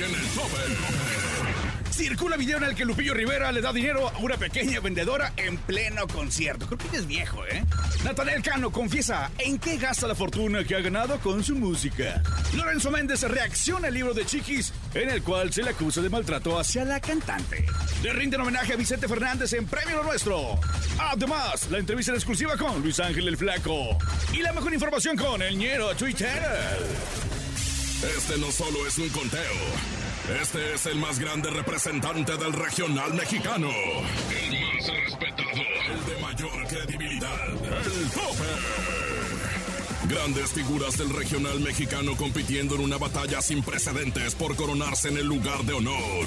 En el tope. Circula video en el que Lupillo Rivera le da dinero a una pequeña vendedora en pleno concierto. Creo es viejo, ¿eh? Natanael Cano confiesa en qué gasta la fortuna que ha ganado con su música. Lorenzo Méndez reacciona al libro de Chiquis, en el cual se le acusa de maltrato hacia la cantante. Le rinden homenaje a Vicente Fernández en Premio Lo Nuestro. Además, la entrevista en exclusiva con Luis Ángel el Flaco. Y la mejor información con el ñero Twitter. Este no solo es un conteo. Este es el más grande representante del regional mexicano. El más respetado. El de mayor credibilidad. El tope. Grandes figuras del regional mexicano compitiendo en una batalla sin precedentes por coronarse en el lugar de honor.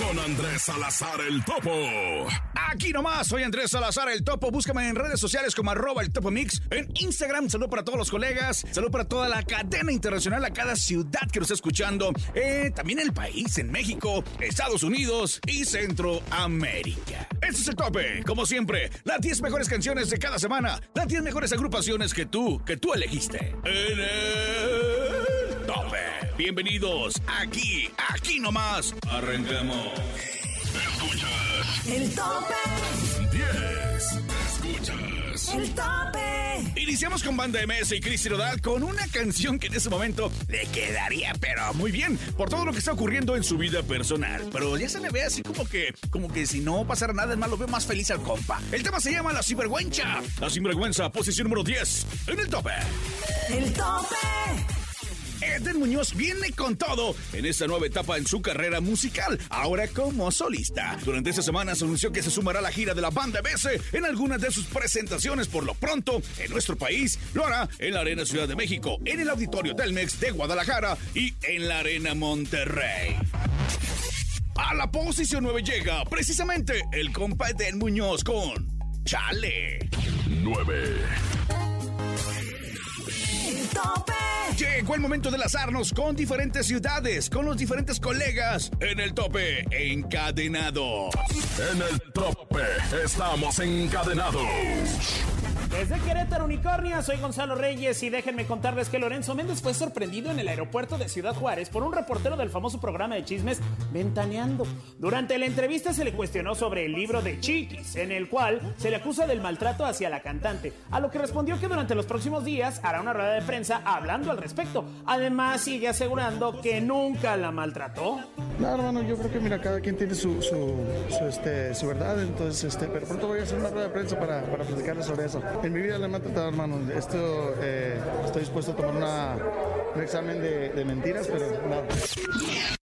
Con Andrés Salazar el Topo. Aquí nomás, soy Andrés Salazar el Topo. Búscame en redes sociales como arroba el Topo Mix. En Instagram, saludo para todos los colegas. Saludo para toda la cadena internacional, a cada ciudad que nos está escuchando. Eh, también el país, en México, Estados Unidos y Centroamérica. Este es el tope, como siempre. Las 10 mejores canciones de cada semana. Las 10 mejores agrupaciones que tú, que tú elegiste. En el tope. Bienvenidos aquí, aquí nomás. Arrancamos. Escuchas El tope, 10. Escuchas el tope. Iniciamos con Banda MS y Cristi Rodal con una canción que en ese momento le quedaría pero muy bien por todo lo que está ocurriendo en su vida personal. Pero ya se le ve así como que, como que si no pasara nada más lo veo más feliz al compa. El tema se llama La Sinvergüenza. La Sinvergüenza, posición número 10 en el tope. El tope. Eden Muñoz viene con todo en esta nueva etapa en su carrera musical, ahora como solista. Durante esta semana se anunció que se sumará a la gira de la banda BS en algunas de sus presentaciones. Por lo pronto, en nuestro país, lo hará en la Arena Ciudad de México, en el Auditorio Telmex de Guadalajara y en la Arena Monterrey. A la posición 9 llega precisamente el compa Eden Muñoz con Chale. 9. Llegó el momento de lazarnos con diferentes ciudades, con los diferentes colegas en el tope encadenados. En el tope estamos encadenados. Desde Querétaro Unicornia, soy Gonzalo Reyes y déjenme contarles que Lorenzo Méndez fue sorprendido en el aeropuerto de Ciudad Juárez por un reportero del famoso programa de chismes Ventaneando. Durante la entrevista se le cuestionó sobre el libro de Chiquis, en el cual se le acusa del maltrato hacia la cantante, a lo que respondió que durante los próximos días hará una rueda de prensa hablando al respecto. Además, sigue asegurando que nunca la maltrató. No, hermano, yo creo que mira, cada quien tiene su, su, este, su verdad, entonces, este, pero pronto voy a hacer una rueda de prensa para, para platicarles sobre eso. En mi vida le he maltratado, hermano. Esto, eh, estoy dispuesto a tomar una, un examen de, de mentiras, pero nada.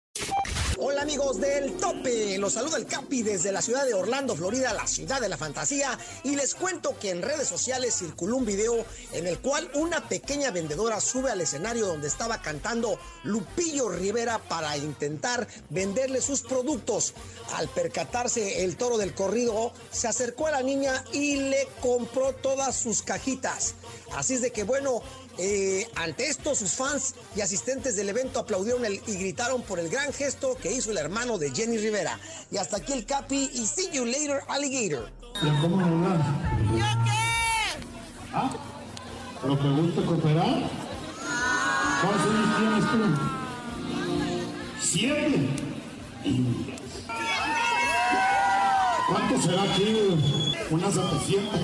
Amigos del tope, los saluda el Capi desde la ciudad de Orlando, Florida, la ciudad de la fantasía y les cuento que en redes sociales circuló un video en el cual una pequeña vendedora sube al escenario donde estaba cantando Lupillo Rivera para intentar venderle sus productos. Al percatarse el toro del corrido, se acercó a la niña y le compró todas sus cajitas. Así es de que bueno, eh, ante esto, sus fans y asistentes del evento aplaudieron el- y gritaron por el gran gesto que hizo el hermano de Jenny Rivera. Y hasta aquí el Capi y see you later, alligator. ¿Cómo hablar? ¿Ah? ¿Lo que gusta cooperar? ¿Cuántos años tienes tú? ¿Siete? ¿Cuánto será aquí? ¿Unas 700?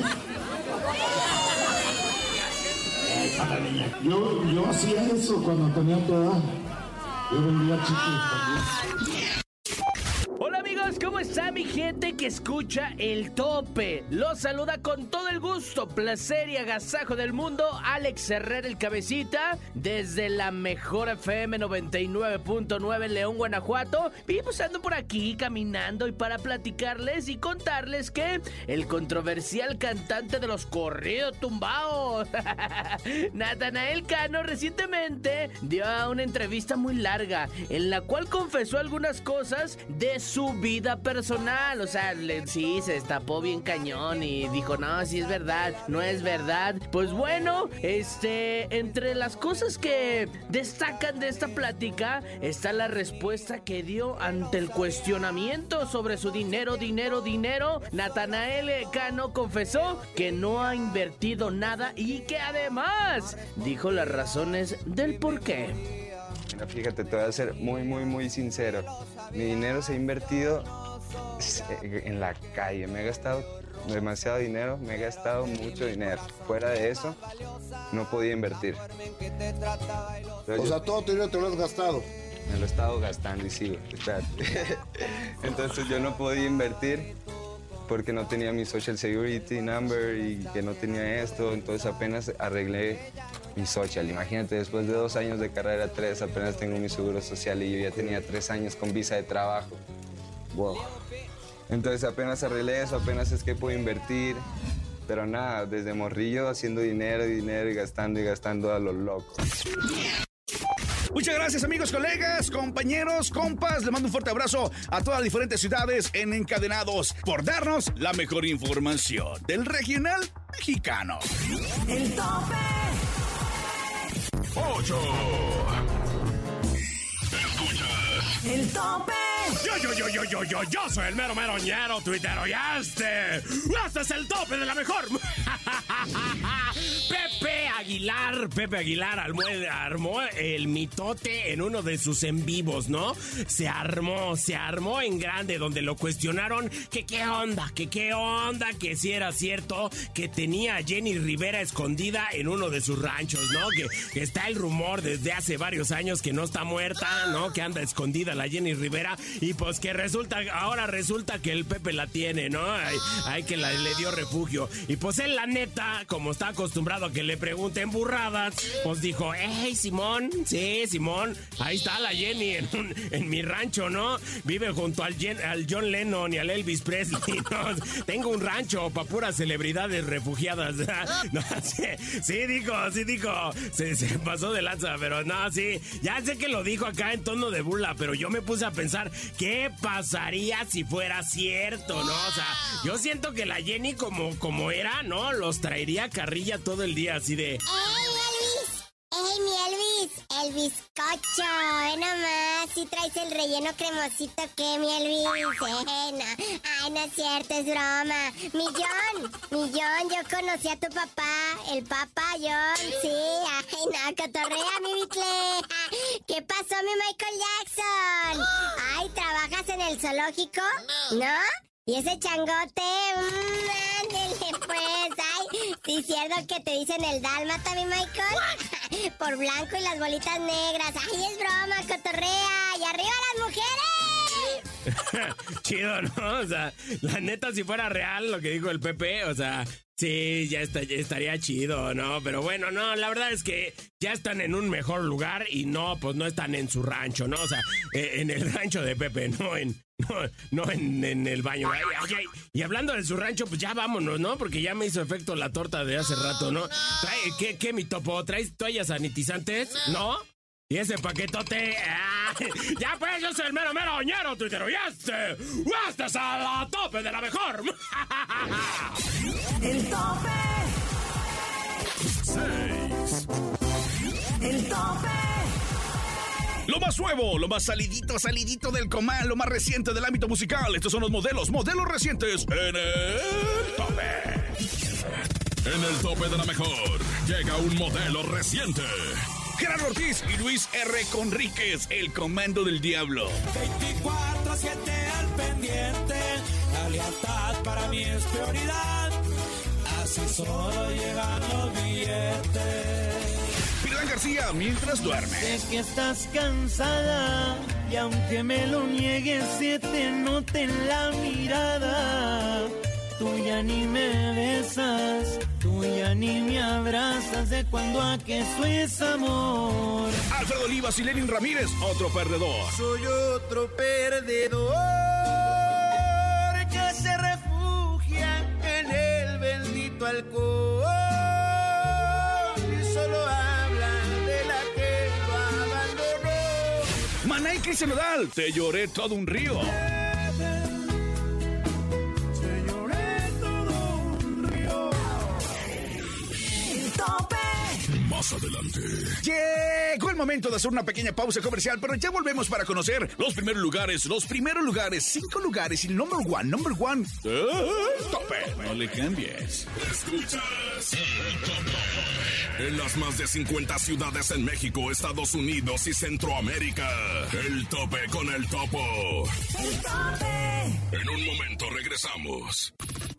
Échale, niña. Yo, yo hacía eso cuando tenía tu edad. Yo vendía chicles también. Hola amigos, ¿cómo está mi que escucha el tope? Los saluda con todo el gusto, placer y agasajo del mundo Alex Herrera el Cabecita desde la mejor FM 99.9 en León, Guanajuato. Y pues ando por aquí caminando y para platicarles y contarles que el controversial cantante de los corridos tumbados, Natanael Cano, recientemente dio una entrevista muy larga en la cual confesó algunas cosas de su vida personal. O sea, sí, se destapó bien cañón y dijo, no, sí es verdad, no es verdad. Pues bueno, este, entre las cosas que destacan de esta plática está la respuesta que dio ante el cuestionamiento sobre su dinero, dinero, dinero. Natanael Cano confesó que no ha invertido nada y que además dijo las razones del por qué. Mira, fíjate, te voy a ser muy, muy, muy sincero. Mi dinero se ha invertido en la calle. Me he gastado demasiado dinero, me he gastado mucho dinero. Fuera de eso, no podía invertir. O sea, todo tu dinero te lo has gastado. Me lo he estado gastando y sigo. espérate. Entonces yo no podía invertir porque no tenía mi social security number y que no tenía esto. Entonces apenas arreglé mi social. Imagínate, después de dos años de carrera, tres, apenas tengo mi seguro social y yo ya tenía tres años con visa de trabajo. Wow. Entonces apenas arreglé eso, apenas es que puedo invertir. Pero nada, desde morrillo haciendo dinero y dinero y gastando y gastando a lo loco. Muchas gracias amigos, colegas, compañeros, compas. Le mando un fuerte abrazo a todas las diferentes ciudades en Encadenados por darnos la mejor información del regional mexicano. El tope. 8. Escuchas. El tope. Yo, yo, yo, yo, yo, yo, yo soy el mero meroñero tuitero y este, este es el tope de la mejor. Pepe Aguilar, Pepe Aguilar armó, el mitote en uno de sus en vivos, ¿no? Se armó, se armó en grande donde lo cuestionaron que qué onda, que qué onda, que si era cierto que tenía a Jenny Rivera escondida en uno de sus ranchos, ¿no? Que, está el rumor desde hace varios años que no está muerta, ¿no? Que anda escondida la Jenny Rivera y pues que resulta, ahora resulta que el Pepe la tiene, ¿no? Hay, que le dio refugio. Y pues él, la neta, como está acostumbrado a que le pregunten burradas, pues dijo, hey, Simón, sí, Simón, ahí está la Jenny en, un- mi rancho, ¿no? Vive junto al, al John Lennon y al Elvis Presley, ¿no? Tengo un rancho para puras celebridades refugiadas. Sí, dijo, sí, dijo. Se, se pasó de lanza, pero no, sí. Ya sé que lo dijo acá en tono de burla, pero yo me puse a pensar, ¿qué pasaría si fuera cierto, no? O sea, yo siento que la Jenny como, como era, ¿no? Los traería carrilla todo el día, así de... ¡Ey, Elvis! ¡Ey, mi Elvis! El bizcocho, ¿eh, nomás? Si traes el relleno cremosito, ¿qué, mi Elvis? Eh, no. Ay, no es cierto, es broma. Mi John, mi John, yo conocí a tu papá, el papá John, sí. Ay, no, cotorrea, mi bitle. ¿Qué pasó, mi Michael Jackson? Ay, ¿trabajas en el zoológico? ¿No? ¿Y ese changote? Mm, ándele, pues. Sí cierto que te dicen el dálmata, mi Michael. Por blanco y las bolitas negras. Ay, es broma, cotorrea. ¡Y arriba las mujeres! Chido, ¿no? O sea, la neta, si fuera real lo que dijo el Pepe, o sea, sí, ya, está, ya estaría chido, ¿no? Pero bueno, no, la verdad es que ya están en un mejor lugar y no, pues no están en su rancho, ¿no? O sea, eh, en el rancho de Pepe, no en. No, no en, en el baño. Ay, ay, ay. Y hablando de su rancho, pues ya vámonos, ¿no? Porque ya me hizo efecto la torta de hace rato, ¿no? Trae- ¿Qué, qué, mi topo? ¿Traes toallas sanitizantes? ¿No? Y ese paquetote. ¡ah! Ya pues, yo soy el mero mero oñero, tuitero. Y este. Este es a la tope de la mejor. El tope. 6. El tope. Lo más nuevo, lo más salidito, salidito del comal, lo más reciente del ámbito musical. Estos son los modelos, modelos recientes en el tope. En el tope de la mejor llega un modelo reciente. Gerardo Ortiz y Luis R. Conríquez, el comando del diablo. 24-7 al pendiente, la lealtad para mí es prioridad. Así solo llegan los billetes. Pirlán García, mientras duerme. Sé que estás cansada y aunque me lo niegues se te nota en la mirada. Tú ya ni me besas, ya ni me abrazas de cuando a que amor. Alfredo Olivas y Lenin Ramírez, otro perdedor. Soy otro perdedor que se refugia en el bendito alcohol y solo habla de la que lo abandonó. Maná y Cristian Nodal, te lloré todo un río. Más adelante. Llegó el momento de hacer una pequeña pausa comercial, pero ya volvemos para conocer los primeros lugares, los primeros lugares, cinco lugares y el number one, number one. ¡eh! tope. No le cambies. Escuchas en las más de 50 ciudades en México, Estados Unidos y Centroamérica. El tope con el topo. El tope. En un momento regresamos.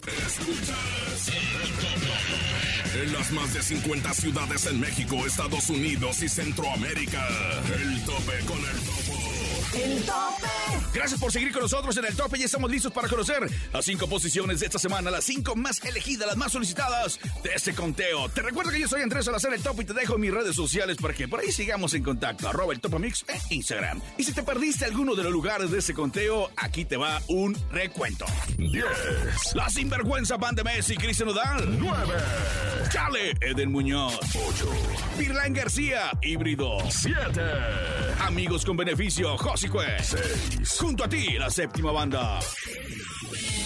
Escuchas el tope. En las más de 50 ciudades en México, Estados Unidos y Centroamérica. El tope con el topo. El tope. Gracias por seguir con nosotros en el tope y estamos listos para conocer las cinco posiciones de esta semana, las cinco más elegidas, las más solicitadas de este conteo. Te recuerdo que yo soy Andrés Salazar el Topo y te dejo mis redes sociales para que por ahí sigamos en contacto. Arroba el Topamix en Instagram. Y si te perdiste alguno de los lugares de este conteo, aquí te va un recuento. 10, La Sinvergüenza Band de Messi, Cristian Nodal. 9, Chale, Eden Muñoz. 8, Pirlán García, Híbrido. 7, Amigos con beneficio, Josicue. 6, Junto a ti, la séptima banda.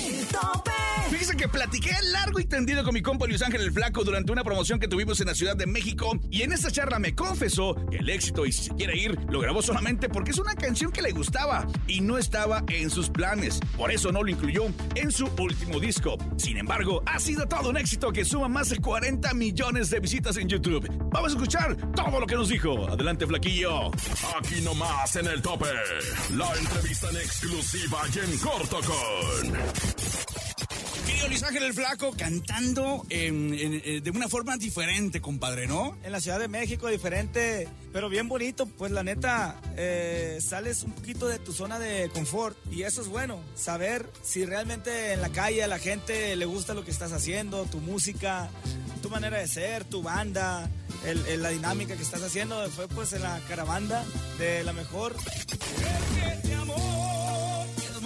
El tope. Fíjese que platiqué largo y tendido con mi compa Luis Ángel el Flaco durante una promoción que tuvimos en la Ciudad de México y en esta charla me confesó que el éxito y si se quiere ir lo grabó solamente porque es una canción que le gustaba y no estaba en sus planes. Por eso no lo incluyó en su último disco. Sin embargo, ha sido todo un éxito que suma más de 40 millones de visitas en YouTube. Vamos a escuchar todo lo que nos dijo. Adelante, Flaquillo. Aquí nomás en el tope. La entrevista en exclusiva y en corto con. Luis el Flaco cantando eh, de una forma diferente, compadre, ¿no? En la Ciudad de México, diferente, pero bien bonito. Pues la neta, eh, sales un poquito de tu zona de confort y eso es bueno. Saber si realmente en la calle a la gente le gusta lo que estás haciendo, tu música, tu manera de ser, tu banda, la dinámica que estás haciendo. Fue pues en la caravana de la mejor.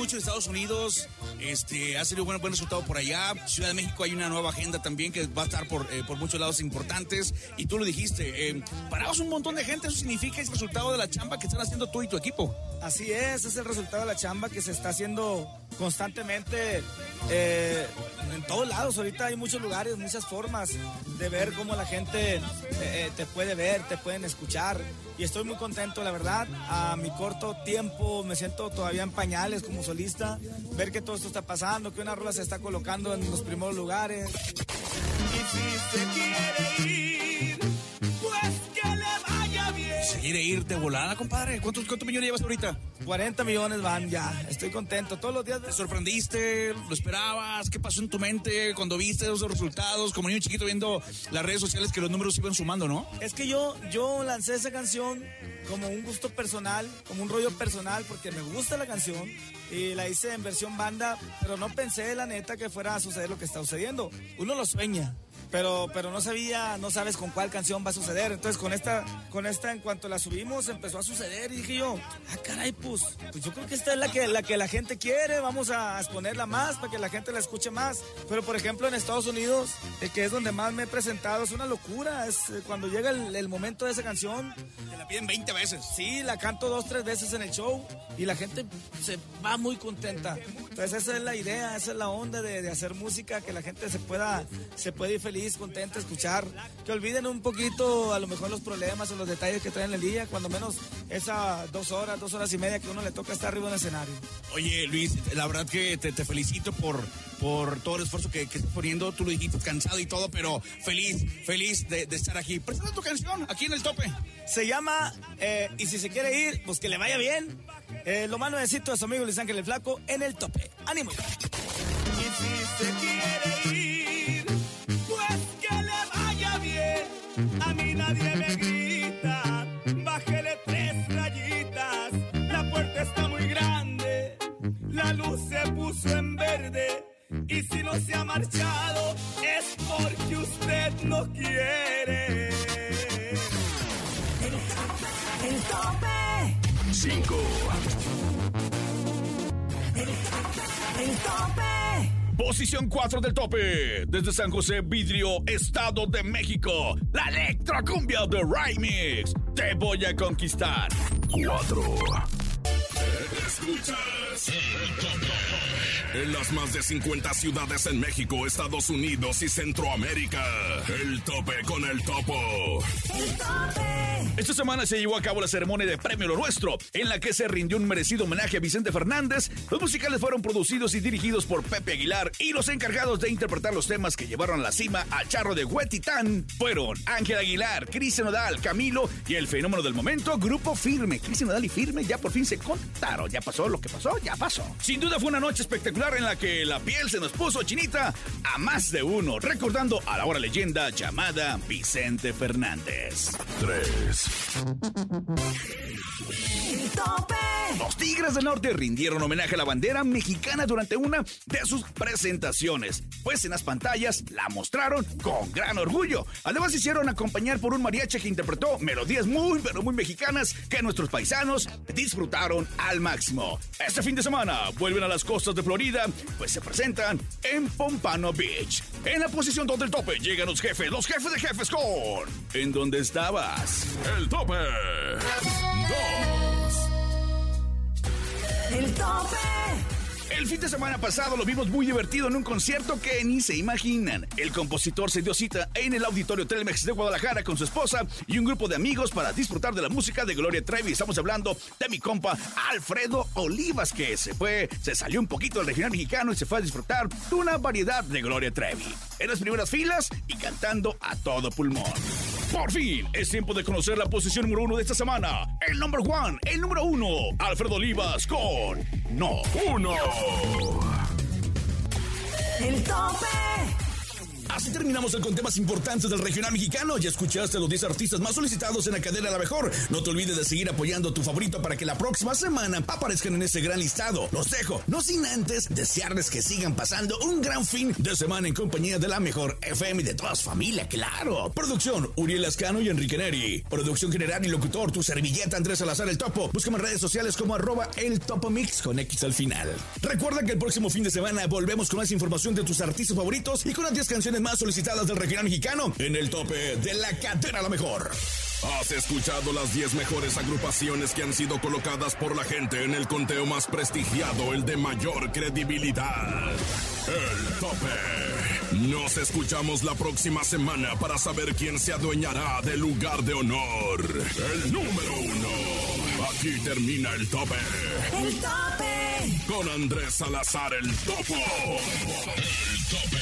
Mucho de Estados Unidos, este, ha sido buen, buen resultado por allá. Ciudad de México hay una nueva agenda también que va a estar por, eh, por muchos lados importantes. Y tú lo dijiste, eh, paramos un montón de gente, eso significa el resultado de la chamba que están haciendo tú y tu equipo. Así es, es el resultado de la chamba que se está haciendo constantemente eh, en todos lados. Ahorita hay muchos lugares, muchas formas de ver cómo la gente eh, eh, te puede ver, te pueden escuchar. Y estoy muy contento, la verdad. A mi corto tiempo me siento todavía en pañales como solista. Ver que todo esto está pasando, que una rola se está colocando en los primeros lugares. Y si se quiere ir, pues que le vaya bien. ¿Se quiere ir de volada, compadre? ¿Cuántos, cuántos millones llevas ahorita? 40 millones van ya. Estoy contento. Todos los días. ¿Te sorprendiste? ¿Lo esperabas? ¿Qué pasó en tu mente cuando viste esos resultados? Como niño chiquito viendo las redes sociales que los números iban sumando, ¿no? Es que yo, yo lancé esa canción como un gusto personal, como un rollo personal, porque me gusta la canción y la hice en versión banda, pero no pensé, la neta, que fuera a suceder lo que está sucediendo. Uno lo sueña. Pero, pero no sabía, no sabes con cuál canción va a suceder. Entonces con esta, con esta, en cuanto la subimos, empezó a suceder y dije yo, ah, caray, pues, pues yo creo que esta es la que, la que la gente quiere, vamos a exponerla más para que la gente la escuche más. Pero por ejemplo en Estados Unidos, eh, que es donde más me he presentado, es una locura. Es eh, cuando llega el, el momento de esa canción, Te la piden 20 veces. Sí, la canto dos, tres veces en el show y la gente se va muy contenta. Entonces esa es la idea, esa es la onda de, de hacer música, que la gente se pueda, se puede ir feliz, contenta, escuchar, que olviden un poquito a lo mejor los problemas o los detalles que traen el día, cuando menos esas dos horas, dos horas y media que uno le toca estar arriba en el escenario. Oye, Luis, la verdad que te, te felicito por, por todo el esfuerzo que, que estás poniendo. Tú lo dijiste cansado y todo, pero feliz, feliz de, de estar aquí. Presenta tu canción aquí en el tope. Se llama eh, Y si se quiere ir, pues que le vaya bien. Eh, lo más nuevecito de su amigo Luis Ángel el Flaco en el tope. ¡Ánimo! Y si se quiere verde. Y si no se ha marchado, es porque usted no quiere. El tope. 5, El tope. Posición 4 del tope. Desde San José Vidrio, Estado de México. La electrocumbia de Remix. Te voy a conquistar. 4, Escuchas el tope. En las más de 50 ciudades en México, Estados Unidos y Centroamérica. El tope con el topo. El tope. Esta semana se llevó a cabo la ceremonia de Premio Lo Nuestro, en la que se rindió un merecido homenaje a Vicente Fernández. Los musicales fueron producidos y dirigidos por Pepe Aguilar y los encargados de interpretar los temas que llevaron a la cima a Charro de Huetitán fueron Ángel Aguilar, Cristian Nodal, Camilo y el fenómeno del momento, Grupo Firme. Cristian Nodal y Firme ya por fin se contaron. Ya pasó lo que pasó, ya pasó. Sin duda fue una noche espectacular en la que la piel se nos puso chinita a más de uno, recordando a la hora leyenda llamada Vicente Fernández. 3. El tope. Los Tigres del Norte rindieron homenaje a la bandera mexicana durante una de sus presentaciones, pues en las pantallas la mostraron con gran orgullo. Además hicieron acompañar por un mariachi que interpretó melodías muy pero muy mexicanas que nuestros paisanos disfrutaron al máximo. Este fin de semana vuelven a las costas de Florida, pues se presentan en Pompano Beach. En la posición donde el tope llegan los jefes, los jefes de jefes con ¿En dónde estabas? El tope. 2. El fin de semana pasado lo vimos muy divertido en un concierto que ni se imaginan. El compositor se dio cita en el auditorio Telmex de Guadalajara con su esposa y un grupo de amigos para disfrutar de la música de Gloria Trevi. Estamos hablando de mi compa Alfredo Olivas, que se fue, se salió un poquito del regional mexicano y se fue a disfrutar de una variedad de Gloria Trevi. En las primeras filas y cantando a todo pulmón. Por fin, es tiempo de conocer la posición número uno de esta semana. El number one, el número uno, Alfredo Olivas con No. Uno. El tope. Así terminamos el con temas importantes del regional mexicano. Ya escuchaste los 10 artistas más solicitados en la cadena La Mejor. No te olvides de seguir apoyando a tu favorito para que la próxima semana aparezcan en ese gran listado. Los dejo, no sin antes desearles que sigan pasando un gran fin de semana en compañía de La Mejor FM y de toda su familia, claro. Producción, Uriel Ascano y Enrique Neri. Producción general y locutor, tu servilleta Andrés Salazar El Topo. Búscame en redes sociales como arroba el Topo Mix con X al final. Recuerda que el próximo fin de semana volvemos con más información de tus artistas favoritos y con las 10 canciones más solicitadas del regional mexicano en el tope de la cadena La Mejor. Has escuchado las 10 mejores agrupaciones que han sido colocadas por la gente en el conteo más prestigiado, el de mayor credibilidad. El tope. Nos escuchamos la próxima semana para saber quién se adueñará del lugar de honor. El número uno. Aquí termina el tope. El tope. Con Andrés Salazar el Topo. El tope.